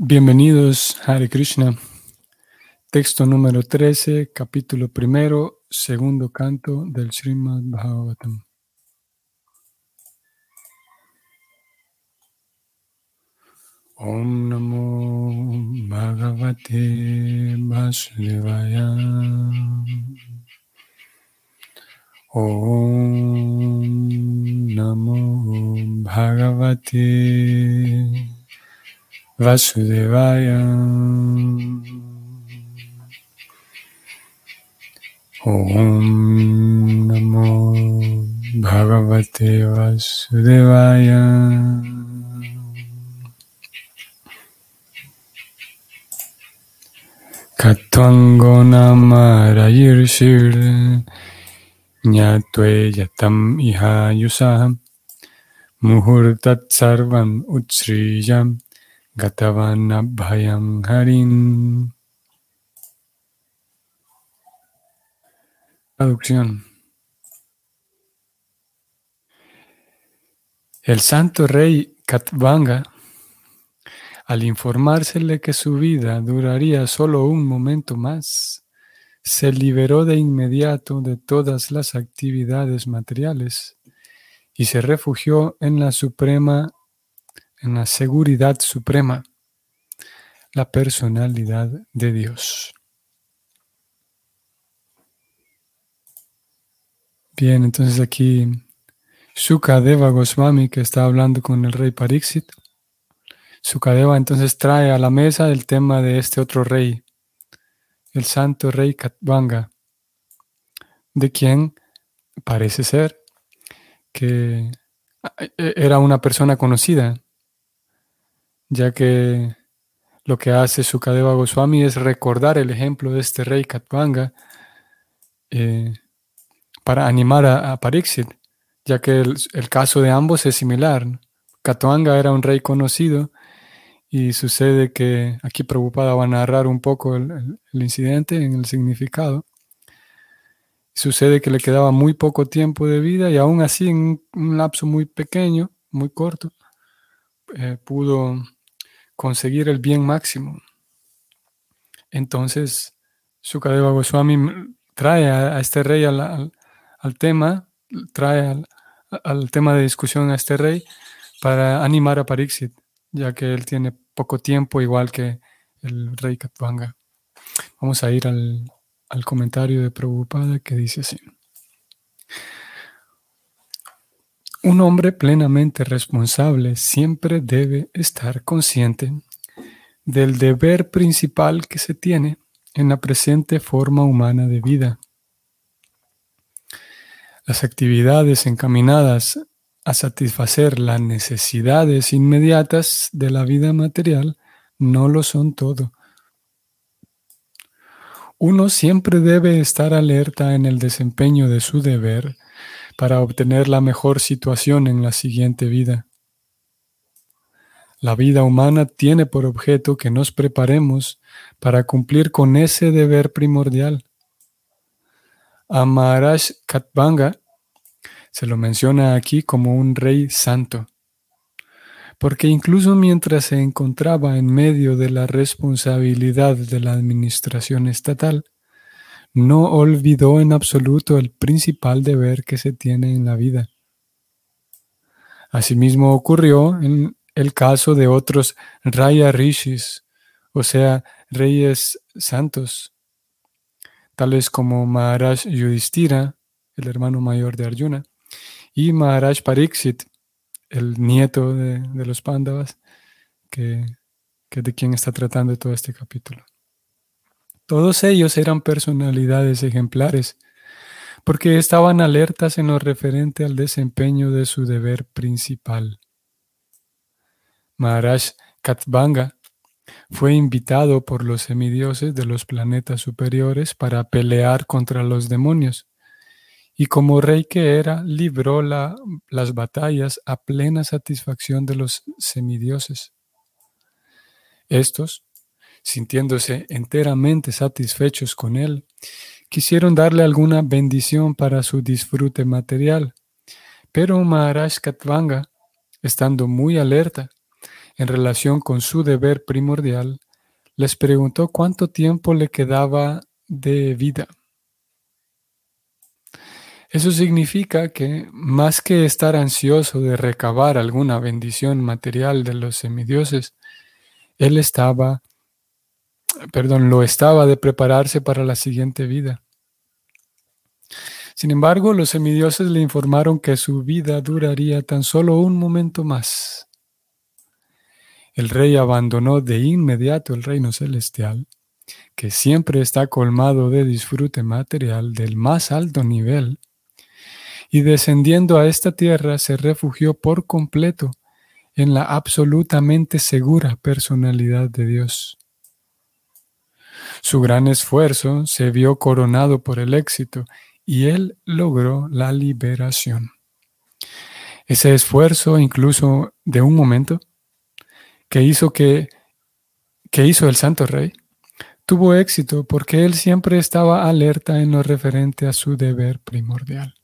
Bienvenidos, Hare Krishna. Texto número 13, capítulo primero, segundo canto del Srimad Bhagavatam. Om Namo Bhagavate Vasudevaya. Om Namo Bhagavate Vasudevaya. Om Namo Bhagavate Vasudevaya. Katvango namarayirshir nyatve yatam iha yusaham muhurtat sarvam utsriyam Gatavan Abhayam Harin. Traducción. El santo rey Katvanga, al informársele que su vida duraría solo un momento más, se liberó de inmediato de todas las actividades materiales y se refugió en la suprema en la seguridad suprema, la personalidad de Dios. Bien, entonces aquí Sukadeva Goswami, que está hablando con el rey Pariksit, Sukadeva entonces trae a la mesa el tema de este otro rey, el santo rey Katvanga, de quien parece ser que era una persona conocida ya que lo que hace Sukadeva Goswami es recordar el ejemplo de este rey Katvanga eh, para animar a, Pariksit, ya que el, caso de ambos es similar. Katvanga era un rey conocido y sucede que aquí Prabhupada va a narrar un poco el, incidente en el significado. Sucede que le quedaba muy poco tiempo de vida y aún así en un lapso muy pequeño, muy corto, eh, pudo conseguir el bien máximo. Entonces, Sukadeva Goswami trae a, este rey al, tema, trae al, tema de discusión a este rey para animar a Pariksit, ya que él tiene poco tiempo, igual que el rey Katvanga. Vamos a ir al, al comentario de Prabhupada que dice así. Un hombre plenamente responsable siempre debe estar consciente del deber principal que se tiene en la presente forma humana de vida. Las actividades encaminadas a satisfacer las necesidades inmediatas de la vida material no lo son todo. Uno siempre debe estar alerta en el desempeño de su deber para obtener la mejor situación en la siguiente vida. La vida humana tiene por objeto que nos preparemos para cumplir con ese deber primordial. A Maharaj Katvanga se lo menciona aquí como un rey santo, porque incluso mientras se encontraba en medio de la responsabilidad de la administración estatal, no olvidó en absoluto el principal deber que se tiene en la vida. Asimismo ocurrió en el caso de otros Raya Rishis, o sea, reyes santos, tales como Maharaj Yudhishthira, el hermano mayor de Arjuna, y Maharaj Pariksit, el nieto de, los Pandavas, que, que de quien está tratando todo este capítulo. Todos ellos eran personalidades ejemplares, porque estaban alertas en lo referente al desempeño de su deber principal. Maharaj Katvanga fue invitado por los semidioses de los planetas superiores para pelear contra los demonios, y como rey que era, libró las batallas a plena satisfacción de los semidioses. Estos, sintiéndose enteramente satisfechos con él, quisieron darle alguna bendición para su disfrute material. Pero Maharaj Katvanga, estando muy alerta, en relación con su deber primordial, les preguntó cuánto tiempo le quedaba de vida. Eso significa que, más que estar ansioso de recabar alguna bendición material de los semidioses, él estaba, perdón, lo estaba de prepararse para la siguiente vida. Sin embargo, los semidioses le informaron que su vida duraría tan solo un momento más. El rey abandonó de inmediato el reino celestial, que siempre está colmado de disfrute material del más alto nivel, y descendiendo a esta tierra se refugió por completo en la absolutamente segura personalidad de Dios. Su gran esfuerzo se vio coronado por el éxito y él logró la liberación. Ese esfuerzo, incluso de un momento, que hizo que, que hizo el Santo Rey, tuvo éxito porque él siempre estaba alerta en lo referente a su deber primordial.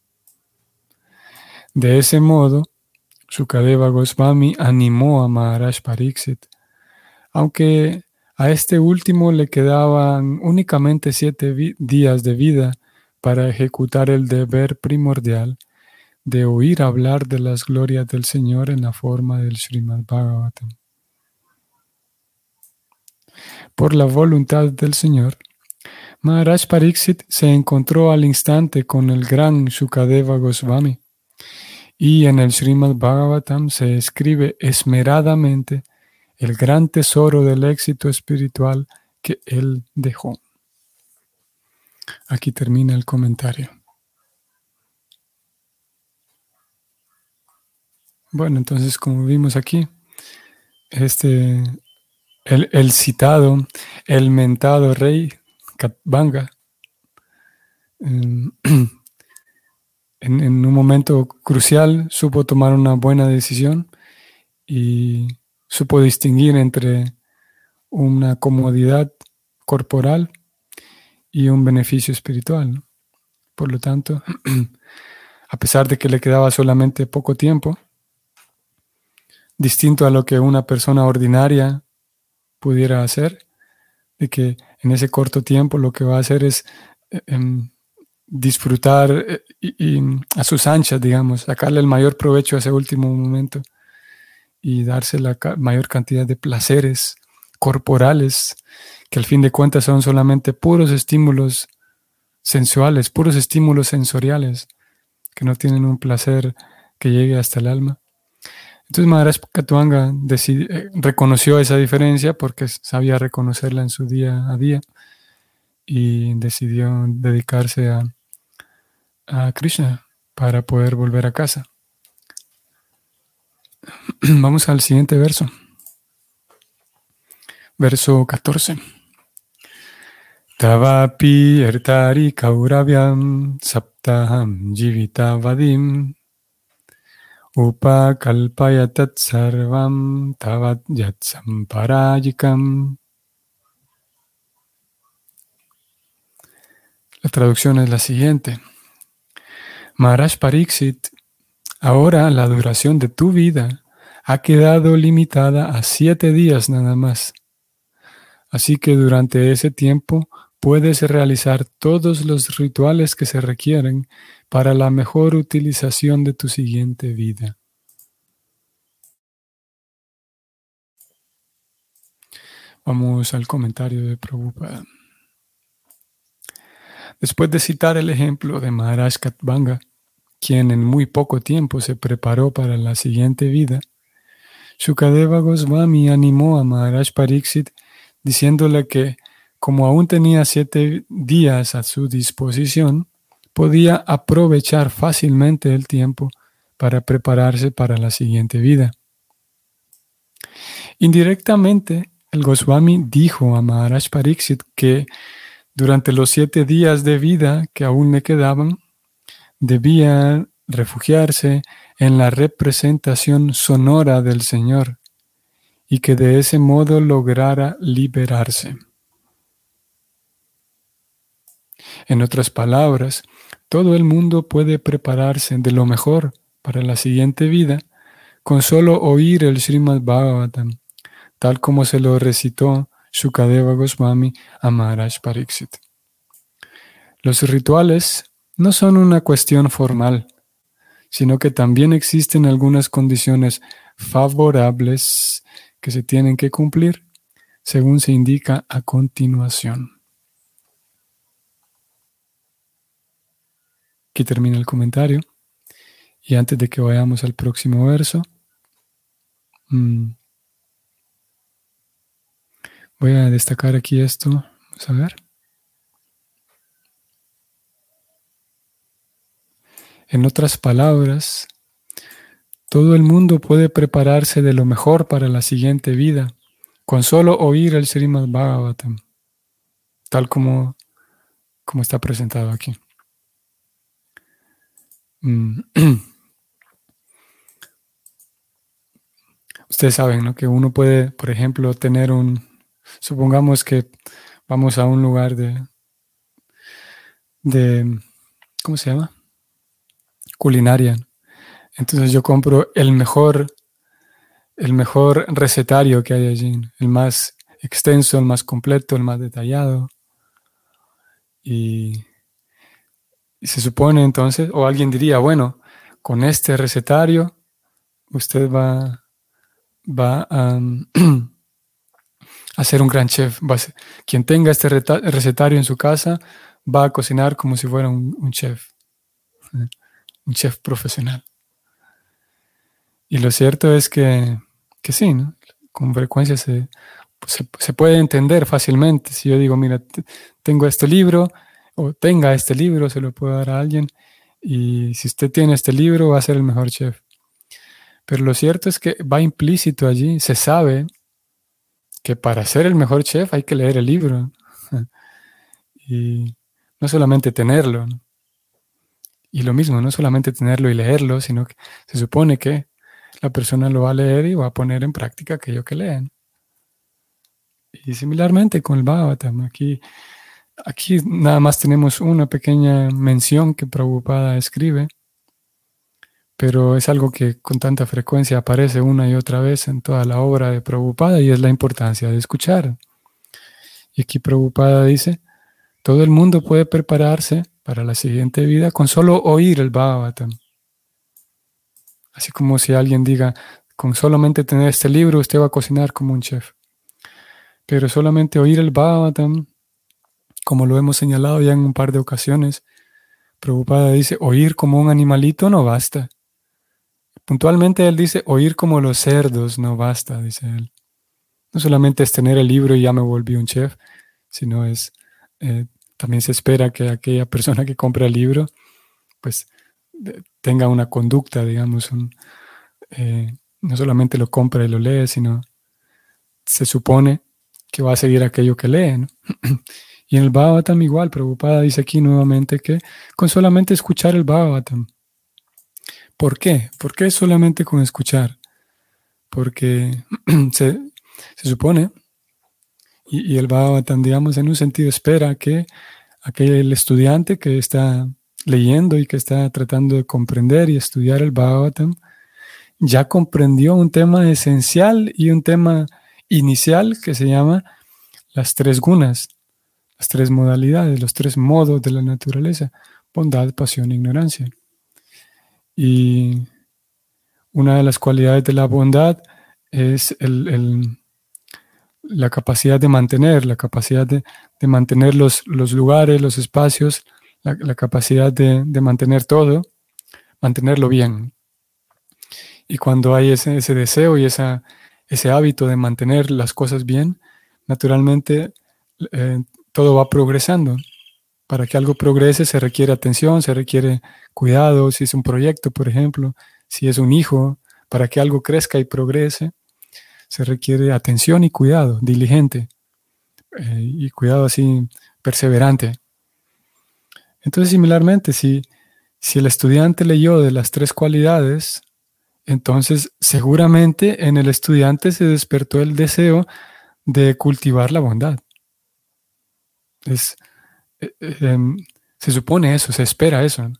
De ese modo, Sukadeva Goswami animó a Maharaj Pariksit, aunque a este último le quedaban únicamente siete días de vida para ejecutar el deber primordial de oír hablar de las glorias del Señor en la forma del Srimad Bhagavatam. Por la voluntad del Señor, Maharaj Pariksit se encontró al instante con el gran Shukadeva Goswami, y en el Srimad Bhagavatam se escribe esmeradamente el gran tesoro del éxito espiritual que él dejó. Aquí termina el comentario. Bueno, entonces como vimos aquí, este, el, citado, el mentado rey Katbanga, em, en, en, un momento crucial supo tomar una buena decisión y supo distinguir entre una comodidad corporal y un beneficio espiritual. Por lo tanto, a pesar de que le quedaba solamente poco tiempo, distinto a lo que una persona ordinaria pudiera hacer, de que en ese corto tiempo lo que va a hacer es eh, em, disfrutar eh, y, a sus anchas, digamos, sacarle el mayor provecho a ese último momento y darse la mayor cantidad de placeres corporales que al fin de cuentas son solamente puros estímulos sensuales, puros estímulos sensoriales, que no tienen un placer que llegue hasta el alma. Entonces Maharaj Katuanga eh, reconoció esa diferencia porque sabía reconocerla en su día a día y decidió dedicarse a, a Krishna para poder volver a casa. Vamos al siguiente verso. Verso 14. Tavapi ertari kauravyam saptaham jivitavadim upakalpayatat sarvam tavat yatsam parayikam. La traducción es la siguiente. Maharaj Pariksit, ahora la duración de tu vida ha quedado limitada a siete días nada más. Así que durante ese tiempo puedes realizar todos los rituales que se requieren para la mejor utilización de tu siguiente vida. Vamos al comentario de Prabhupada. Después de citar el ejemplo de Maharaj Katvanga, quien en muy poco tiempo se preparó para la siguiente vida, Shukadeva Goswami animó a Maharaj Pariksit diciéndole que como aún tenía siete días a su disposición, podía aprovechar fácilmente el tiempo para prepararse para la siguiente vida. Indirectamente, el Goswami dijo a Maharaj Pariksit que durante los siete días de vida que aún le quedaban, debía refugiarse en la representación sonora del Señor y que de ese modo lograra liberarse. En otras palabras, todo el mundo puede prepararse de lo mejor para la siguiente vida con solo oír el Srimad Bhagavatam tal como se lo recitó Shukadeva Goswami a Maharaj Pariksit. Los rituales no son una cuestión formal, sino que también existen algunas condiciones favorables que se tienen que cumplir, según se indica a continuación. Aquí termina el comentario. Y antes de que vayamos al próximo verso, mm, voy a destacar aquí esto. Vamos a ver. En otras palabras, todo el mundo puede prepararse de lo mejor para la siguiente vida con solo oír el Srimad Bhagavatam, tal como, como está presentado aquí. Mm. Ustedes saben ¿no? que uno puede, por ejemplo, tener un, supongamos que vamos a un lugar de, de ¿cómo se llama? Culinaria. Entonces yo compro el mejor, el mejor recetario que hay allí, el más extenso, el más completo, el más detallado. Y, se supone entonces, o alguien diría, bueno, con este recetario usted va va a, ser un gran chef. quien tenga este recetario en su casa va a cocinar como si fuera un, chef, un chef profesional. Y lo cierto es que, que sí, con frecuencia se, se, puede entender fácilmente. Si yo digo, mira, tengo este libro, o tenga este libro, se lo puedo dar a alguien, y si usted tiene este libro, va a ser el mejor chef. Pero lo cierto es que va implícito allí, se sabe que para ser el mejor chef hay que leer el libro. y no solamente tenerlo. Y lo mismo, no solamente tenerlo y leerlo, sino que se supone que la persona lo va a leer y va a poner en práctica aquello que leen. Y similarmente con el Bhagavatam, aquí, aquí nada más tenemos una pequeña mención que Prabhupada escribe pero es algo que con tanta frecuencia aparece una y otra vez en toda la obra de Prabhupada y es la importancia de escuchar. Y aquí Prabhupada dice, todo el mundo puede prepararse para la siguiente vida con solo oír el Bhagavatam. Así como si alguien diga, con solamente tener este libro usted va a cocinar como un chef. Pero solamente oír el Bhagavatam, como lo hemos señalado ya en un par de ocasiones, Prabhupada dice, oír como un animalito no basta. Puntualmente él dice, oír como los cerdos no basta, dice él. No solamente es tener el libro y ya me volví un chef, sino es, eh, también se espera que aquella persona que compra el libro, pues tenga una conducta, digamos, eh, no solamente lo compra y lo lee, sino se supone que va a seguir aquello que lee. y en el Bhagavatam igual, Prabhupada dice aquí nuevamente que con solamente escuchar el Bhagavatam, ¿Por qué? ¿Por qué solamente con escuchar? Porque se, supone, y, el Bhagavatam, digamos, en un sentido espera que aquel estudiante que está leyendo y que está tratando de comprender y estudiar el Bhagavatam, ya comprendió un tema esencial y un tema inicial que se llama las tres gunas, las tres modalidades, los tres modos de la naturaleza, bondad, pasión e ignorancia. Y una de las cualidades de la bondad es la capacidad de mantener, la capacidad de, mantener los, lugares, los espacios, la, capacidad de, mantener todo, mantenerlo bien. Y cuando hay ese, deseo y esa, ese hábito de mantener las cosas bien, naturalmente eh, todo va progresando. Para que algo progrese se requiere atención, se requiere cuidado, si es un proyecto, por ejemplo, si es un hijo, para que algo crezca y progrese, se requiere atención y cuidado, diligente, eh, y cuidado así perseverante. Entonces, similarmente, si, si el estudiante leyó de las tres cualidades, entonces seguramente en el estudiante se despertó el deseo de cultivar la bondad. Es, eh, em, se supone eso, se espera eso.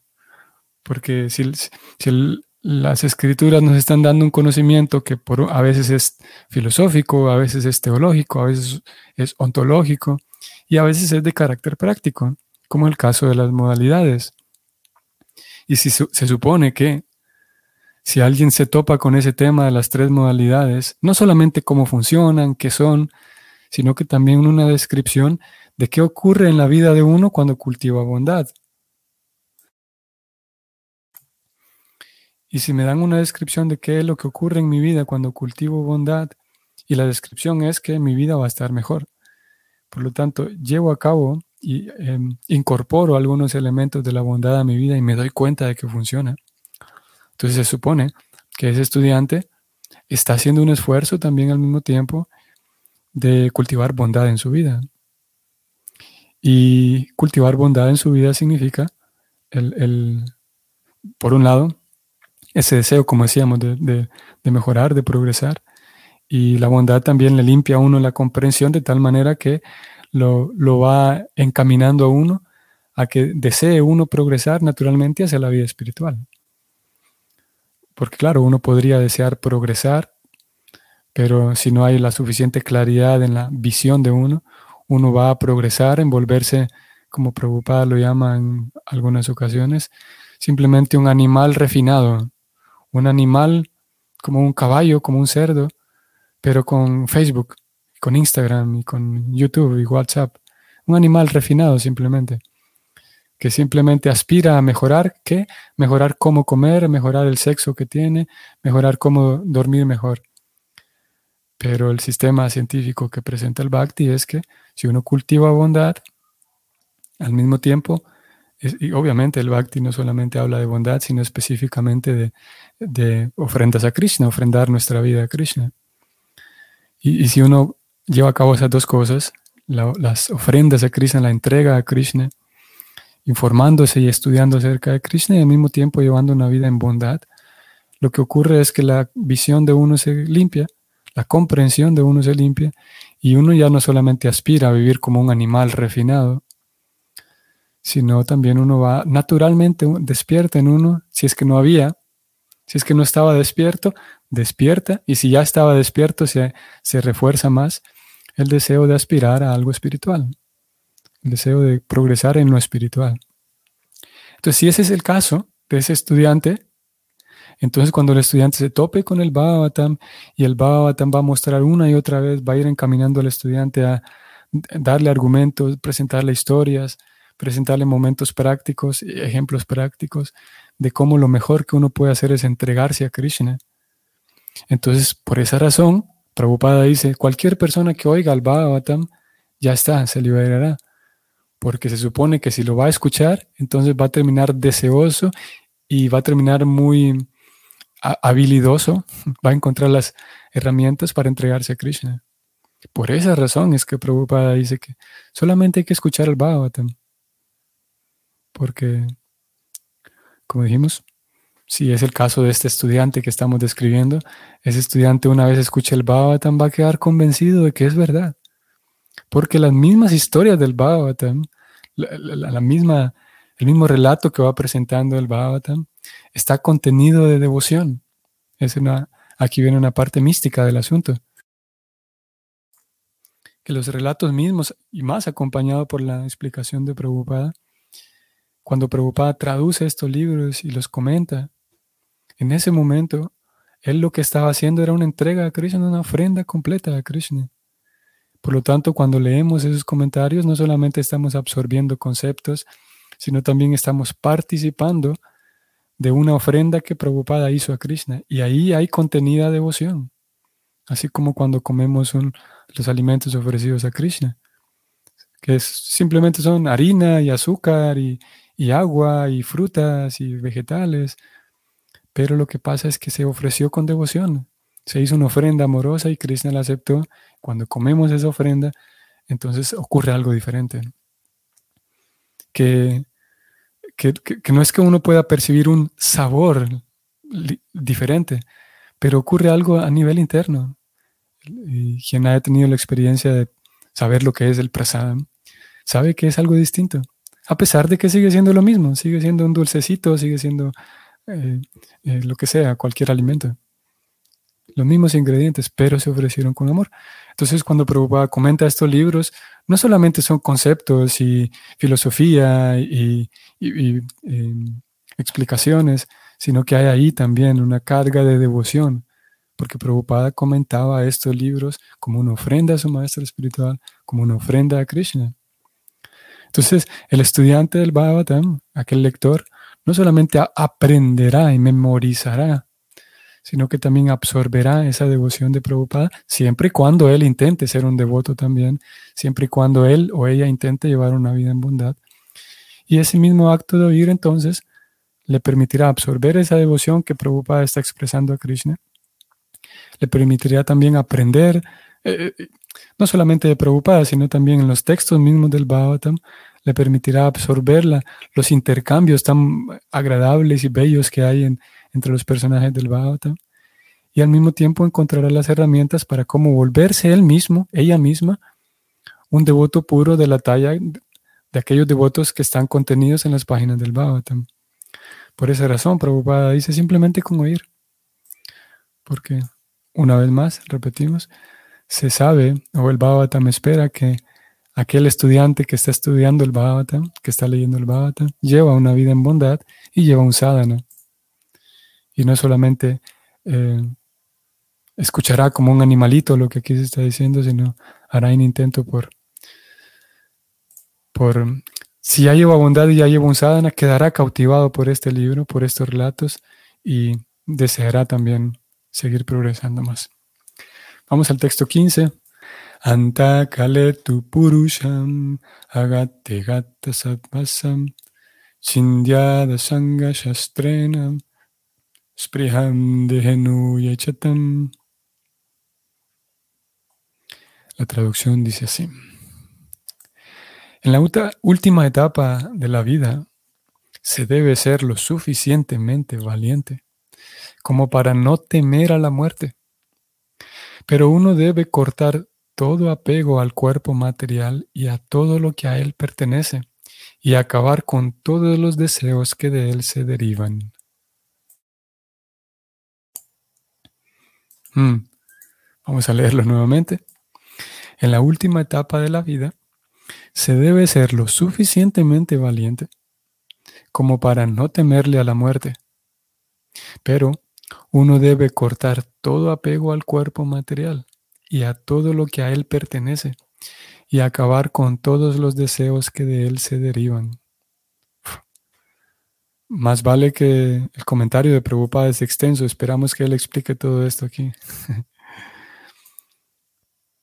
Porque si, las escrituras nos están dando un conocimiento que por, a veces es filosófico, a veces es teológico, a veces es ontológico y a veces es de carácter práctico, como el caso de las modalidades. Y si se supone que si alguien se topa con ese tema de las tres modalidades, no solamente cómo funcionan, qué son, sino que también una descripción de qué ocurre en la vida de uno cuando cultiva bondad. Y si me dan una descripción de qué es lo que ocurre en mi vida cuando cultivo bondad, y la descripción es que mi vida va a estar mejor. Por lo tanto, llevo a cabo y em, incorporo algunos elementos de la bondad a mi vida y me doy cuenta de que funciona. Entonces se supone que ese estudiante está haciendo un esfuerzo también al mismo tiempo de cultivar bondad en su vida. Y cultivar bondad en su vida significa, el, por un lado, ese deseo, como decíamos, de, mejorar, de progresar. Y la bondad también le limpia a uno la comprensión de tal manera que lo, lo va encaminando a uno a que desee uno progresar naturalmente hacia la vida espiritual. Porque claro, uno podría desear progresar, pero si no hay la suficiente claridad en la visión de uno, uno va a progresar en volverse, como Prabhupada lo llama en algunas ocasiones, simplemente un animal refinado, un animal como un caballo, como un cerdo, pero con Facebook, con Instagram y con YouTube y WhatsApp. Un animal refinado simplemente que simplemente aspira a mejorar, ¿qué? Mejorar cómo comer, mejorar el sexo que tiene, mejorar cómo dormir mejor. Pero el sistema científico que presenta el Bhakti es que si uno cultiva bondad, al mismo tiempo, y obviamente el Bhakti no solamente habla de bondad, sino específicamente de, ofrendas a Krishna, ofrendar nuestra vida a Krishna. Y, si uno lleva a cabo esas dos cosas, las ofrendas a Krishna, la entrega a Krishna, informándose y estudiando acerca de Krishna y al mismo tiempo llevando una vida en bondad, lo que ocurre es que la visión de uno se limpia, la comprensión de uno se limpia y uno ya no solamente aspira a vivir como un animal refinado, sino también uno va naturalmente despierta en uno, si es que no había, si es que no estaba despierto, despierta y si ya estaba despierto se, se refuerza más el deseo de aspirar a algo espiritual el deseo de progresar en lo espiritual. Entonces, si ese es el caso de ese estudiante, entonces cuando el estudiante se tope con el Bhagavatam y el Bhagavatam va a mostrar una y otra vez, va a ir encaminando al estudiante a darle argumentos, presentarle historias, presentarle momentos prácticos, ejemplos prácticos de cómo lo mejor que uno puede hacer es entregarse a Krishna. Entonces, por esa razón, Prabhupada dice, cualquier persona que oiga el Bhagavatam, ya está, se liberará porque se supone que si lo va a escuchar, entonces va a terminar deseoso y va a terminar muy habilidoso, va a encontrar las herramientas para entregarse a Krishna. Por esa razón es que Prabhupada dice que solamente hay que escuchar el Bhagavatam. Porque, como dijimos, si es el caso de este estudiante que estamos describiendo, ese estudiante una vez escucha el Bhagavatam va a quedar convencido de que es verdad. Porque las mismas historias del Bhagavatam la, misma, el mismo relato que va presentando el Bhagavatam está contenido de devoción. Es una, aquí viene una parte mística del asunto. Que los relatos mismos, y más acompañado por la explicación de Prabhupada, cuando Prabhupada traduce estos libros y los comenta, en ese momento, él lo que estaba haciendo era una entrega a Krishna, una ofrenda completa a Krishna. Por lo tanto, cuando leemos esos comentarios, no solamente estamos absorbiendo conceptos, sino también estamos participando de una ofrenda que Prabhupada hizo a Krishna. Y ahí hay contenida devoción, así como cuando comemos los alimentos ofrecidos a Krishna, que simplemente son harina y azúcar y, y agua y frutas y vegetales. Pero lo que pasa es que se ofreció con devoción. Se hizo una ofrenda amorosa y Krishna la aceptó. Cuando comemos esa ofrenda, entonces ocurre algo diferente. Que, que, no es que uno pueda percibir un sabor diferente, pero ocurre algo a nivel interno. Y quien haya tenido la experiencia de saber lo que es el prasadam, sabe que es algo distinto. A pesar de que sigue siendo lo mismo, sigue siendo un dulcecito, sigue siendo eh, eh, lo que sea, cualquier alimento. Los mismos ingredientes, pero se ofrecieron con amor. Entonces, cuando Prabhupada comenta estos libros, no solamente son conceptos y filosofía y, em, explicaciones, sino que hay ahí también una carga de devoción, porque Prabhupada comentaba estos libros como una ofrenda a su maestro espiritual, como una ofrenda a Krishna. Entonces, el estudiante del Bhagavatam, aquel lector, no solamente aprenderá y memorizará, sino que también absorberá esa devoción de Prabhupada, siempre y cuando él intente ser un devoto también, siempre y cuando él o ella intente llevar una vida en bondad. Y ese mismo acto de oír entonces le permitirá absorber esa devoción que Prabhupada está expresando a Krishna, le permitirá también aprender eh, no solamente de Prabhupada, sino también en los textos mismos del Bhagavatam, le permitirá absorber los intercambios tan agradables y bellos que hay entre los personajes del Bhagavatam. Y al mismo tiempo encontrará las herramientas para cómo volverse él mismo, ella misma, un devoto puro de la talla de aquellos devotos que están contenidos en las páginas del Bhagavatam. Por esa razón, Prabhupada dice simplemente con oír. Porque, una vez más, repetimos, se sabe, o el Bhagavatam espera que aquel estudiante que está estudiando el Bhagavatam, que está leyendo el Bhagavatam, lleva una vida en bondad y lleva un sadhana. Y no solamente eh, escuchará como un animalito lo que aquí se está diciendo, sino hará un intento por, por si ya lleva bondad y ya lleva un sadhana, quedará cautivado por este libro, por estos relatos y deseará también seguir progresando más. Vamos al texto 15. Anta tu purusham agate gata satvasam chindyada sanga shastrena spriham dehenu yachatam. La traducción dice así. En la última etapa de la vida se debe ser lo suficientemente valiente como para no temer a la muerte pero uno debe cortar todo apego al cuerpo material y a todo lo que a él pertenece, y acabar con todos los deseos que de él se derivan. Hmm. Vamos a leerlo nuevamente. En la última etapa de la vida, se debe ser lo suficientemente valiente como para no temerle a la muerte, pero uno debe cortar todo apego al cuerpo material y a todo lo que a él pertenece y acabar con todos los deseos que de él se derivan. Más vale que el comentario de Prabhupada es extenso, esperamos que él explique todo esto aquí.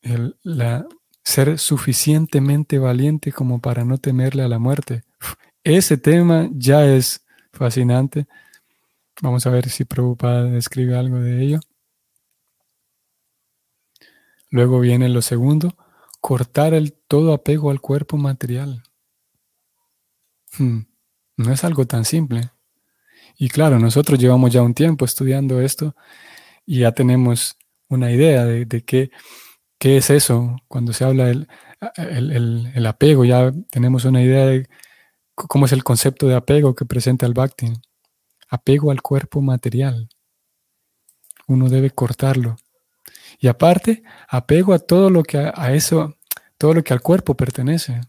el, la, ser suficientemente valiente como para no temerle a la muerte. Ese tema ya es fascinante Vamos a ver si Prabhupada describe algo de ello. Luego viene lo segundo, cortar el todo apego al cuerpo material. Hmm, no es algo tan simple. Y claro, nosotros llevamos ya un tiempo estudiando esto y ya tenemos una idea de, qué, qué, es eso. Cuando se habla del el, apego, ya tenemos una idea de cómo es el concepto de apego que presenta el Bhakti apego al cuerpo material. Uno debe cortarlo. Y aparte, apego a todo lo que a, eso, todo lo que al cuerpo pertenece.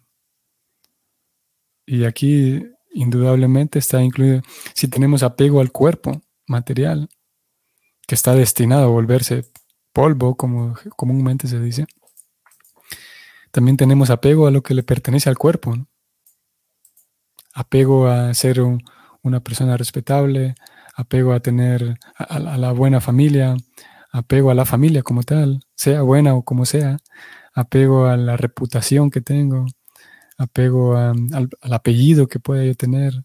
Y aquí indudablemente está incluido, si tenemos apego al cuerpo material, que está destinado a volverse polvo, como comúnmente se dice, también tenemos apego a lo que le pertenece al cuerpo. Apego a ser un, una persona respetable, apego a tener a, la buena familia, apego a la familia como tal, sea buena o como sea, apego a la reputación que tengo, apego al, apellido que pueda yo tener,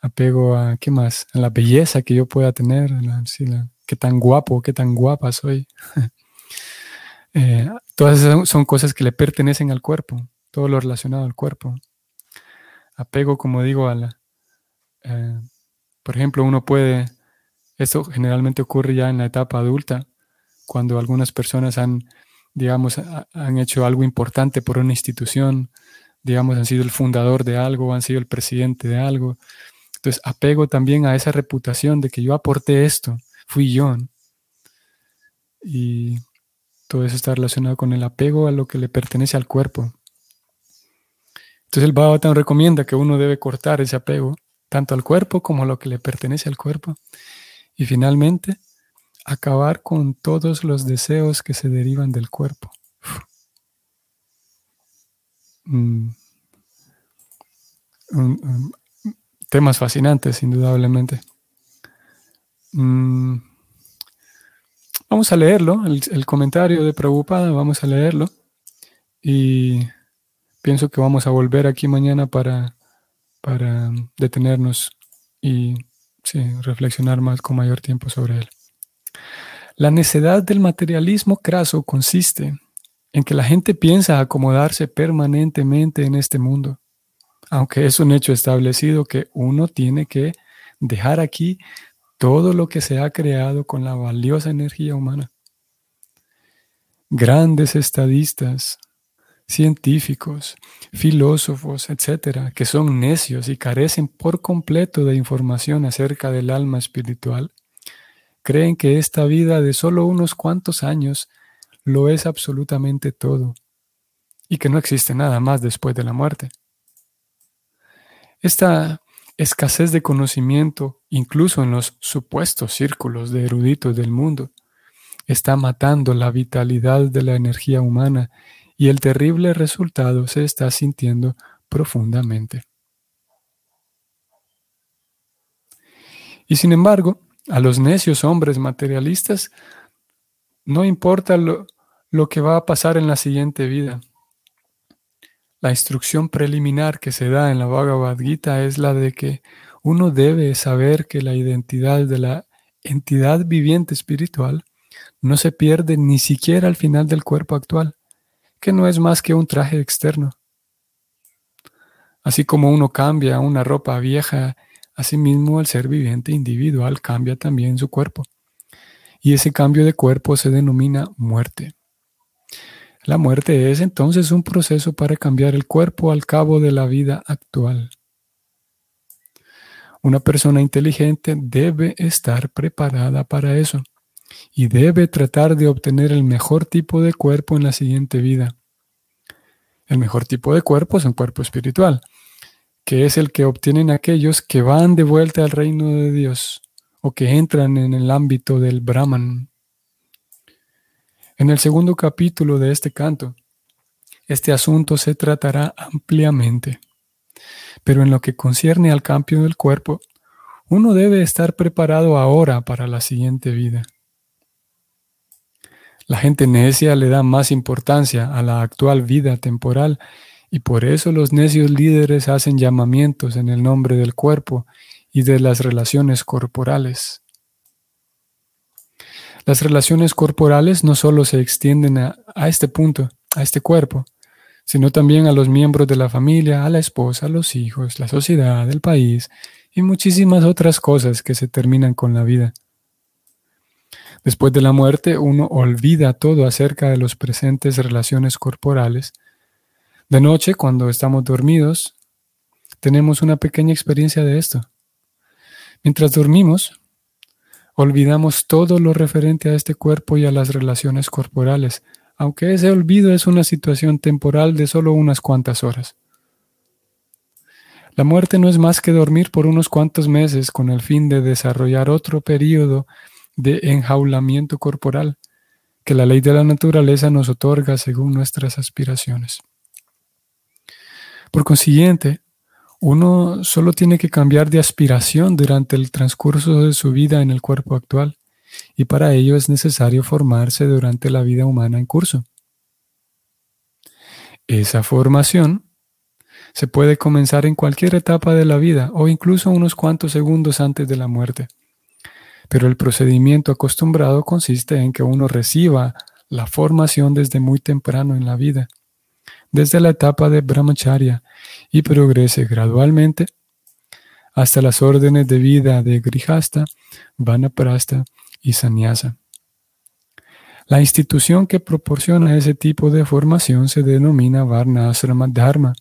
apego a, ¿qué más? A la belleza que yo pueda tener, qué tan guapo, qué tan guapa soy. Eh, todas esas son cosas que le pertenecen al cuerpo, todo lo relacionado al cuerpo. Apego, como digo, a la, eh, por ejemplo, uno puede, esto generalmente ocurre ya en la etapa adulta, cuando algunas personas han, digamos, han hecho algo importante por una institución, digamos, han sido el fundador de algo, han sido el presidente de algo, Entonces, apego también a esa reputación de que yo aporté esto, fui yo. Y todo eso está relacionado con el apego a lo que le pertenece al cuerpo. Entonces el Bhagavatam recomienda que uno debe cortar ese apego, tanto al cuerpo como lo que le pertenece al cuerpo. Y finalmente, acabar con todos los deseos que se derivan del cuerpo. Mm. temas fascinantes, indudablemente. Mm. Vamos a leerlo, el, comentario de Prabhupada, vamos a leerlo. Y pienso que vamos a volver aquí mañana para, para detenernos y reflexionar más con mayor tiempo sobre él. La necedad del materialismo craso consiste en que la gente piensa acomodarse permanentemente en este mundo, aunque es un hecho establecido que uno tiene que dejar aquí todo lo que se ha creado con la valiosa energía humana. Grandes estadistas, científicos, filósofos, etcétera, que son necios y carecen por completo de información acerca del alma espiritual, creen que esta vida de solo unos cuantos años lo es absolutamente todo y que no existe nada más después de la muerte. Esta escasez de conocimiento, incluso en los supuestos círculos de eruditos del mundo, está matando la vitalidad de la energía humana y el terrible resultado se está sintiendo profundamente. Y sin embargo, a los necios hombres materialistas no importa lo, lo que va a pasar en la siguiente vida. La instrucción preliminar que se da en la Bhagavad Gita es la de que uno debe saber que la identidad de la entidad viviente espiritual no se pierde ni siquiera al final del cuerpo actual, que no es más que un traje externo. Así como uno cambia una ropa vieja, asimismo el ser viviente individual cambia también su cuerpo. Y ese cambio de cuerpo se denomina muerte. La muerte es entonces un proceso para cambiar el cuerpo al cabo de la vida actual. Una persona inteligente debe estar preparada para eso y debe tratar de obtener el mejor tipo de cuerpo en la siguiente vida. El mejor tipo de cuerpo es un cuerpo espiritual, que es el que obtienen aquellos que van de vuelta al reino de Dios o que entran en el ámbito del Brahman. En el segundo capítulo de este canto, este asunto se tratará ampliamente. Pero en lo que concierne al cambio del cuerpo, uno debe estar preparado ahora para la siguiente vida. La gente necia le da más importancia a la actual vida temporal y por eso los necios líderes hacen llamamientos en el nombre del cuerpo y de las relaciones corporales. Las relaciones corporales no solo se extienden a, este punto, a este cuerpo, sino también a los miembros de la familia, a la esposa, a los hijos, la sociedad, el país y muchísimas otras cosas que se terminan con la vida. Después de la muerte uno olvida todo acerca de las presentes relaciones corporales. De noche, cuando estamos dormidos, tenemos una pequeña experiencia de esto. Mientras dormimos, olvidamos todo lo referente a este cuerpo y a las relaciones corporales, aunque ese olvido es una situación temporal de solo unas cuantas horas. La muerte no es más que dormir por unos cuantos meses con el fin de desarrollar otro periodo de enjaulamiento corporal que la ley de la naturaleza nos otorga según nuestras aspiraciones. Por consiguiente, uno solo tiene que cambiar de aspiración durante el transcurso de su vida en el cuerpo actual, y para ello es necesario formarse durante la vida humana en curso. Esa formación se puede comenzar en cualquier etapa de la vida o incluso unos cuantos segundos antes de la muerte. Pero el procedimiento acostumbrado consiste en que uno reciba la formación desde muy temprano en la vida desde la etapa de brahmacharya y progrese gradualmente hasta las órdenes de vida de grihasta, vanaprastha y sannyasa. La institución que proporciona ese tipo de formación se denomina Varna Asrama Dharma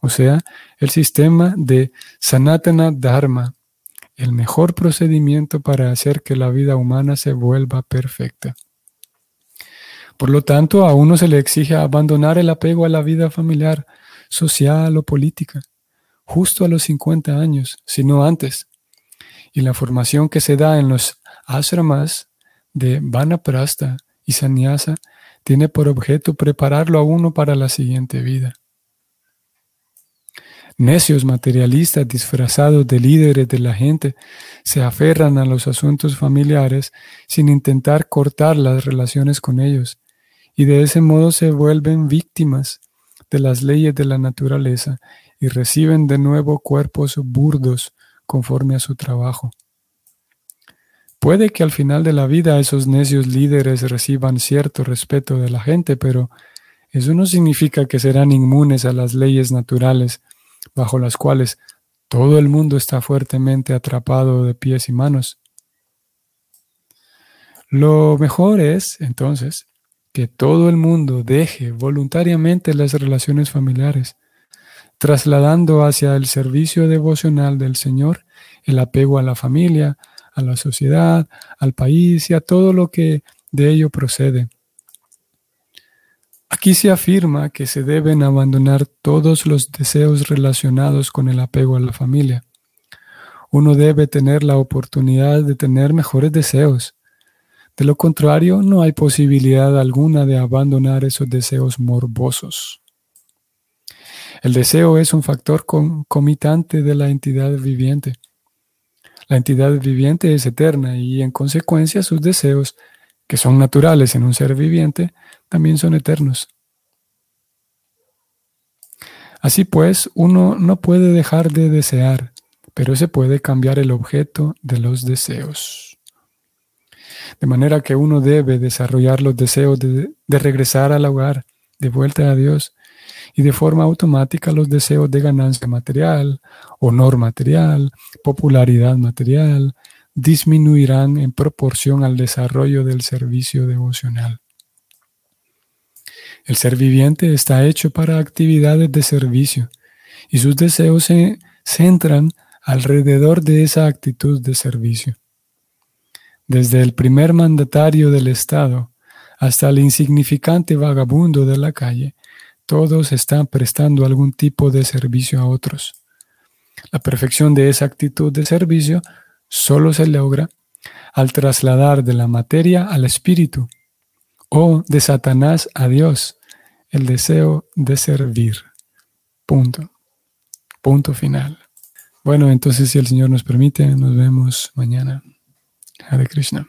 o sea, el sistema de Sanatana Dharma, el mejor procedimiento para hacer que la vida humana se vuelva perfecta. Por lo tanto, a uno se le exige abandonar el apego a la vida familiar, social o política, justo a los 50 años, si no antes. Y la formación que se da en los ashramas de Vanaprastha y Sannyasa tiene por objeto prepararlo a uno para la siguiente vida. Necios materialistas disfrazados de líderes de la gente se aferran a los asuntos familiares sin intentar cortar las relaciones con ellos y de ese modo se vuelven víctimas de las leyes de la naturaleza y reciben de nuevo cuerpos burdos conforme a su trabajo. Puede que al final de la vida esos necios líderes reciban cierto respeto de la gente, pero eso no significa que serán inmunes a las leyes naturales bajo las cuales todo el mundo está fuertemente atrapado de pies y manos. Lo mejor es, entonces, que todo el mundo deje voluntariamente las relaciones familiares, trasladando hacia el servicio devocional del Señor el apego a la familia, a la sociedad, al país y a todo lo que de ello procede. Aquí se afirma que se deben abandonar todos los deseos relacionados con el apego a la familia. Uno debe tener la oportunidad de tener mejores deseos. De lo contrario, no hay posibilidad alguna de abandonar esos deseos morbosos. El deseo es un factor concomitante de la entidad viviente. La entidad viviente es eterna y en consecuencia sus deseos, que son naturales en un ser viviente, también son eternos. Así pues, uno no puede dejar de desear, pero se puede cambiar el objeto de los deseos. De manera que uno debe desarrollar los deseos de, de regresar al hogar, de vuelta a Dios, y de forma automática los deseos de ganancia material, honor material, popularidad material, disminuirán en proporción al desarrollo del servicio devocional. El ser viviente está hecho para actividades de servicio y sus deseos se centran alrededor de esa actitud de servicio. Desde el primer mandatario del Estado hasta el insignificante vagabundo de la calle, todos están prestando algún tipo de servicio a otros. La perfección de esa actitud de servicio solo se logra al trasladar de la materia al espíritu o de Satanás a Dios el deseo de servir. Punto. Punto final. Bueno, entonces si el Señor nos permite, nos vemos mañana. Hare Krishna.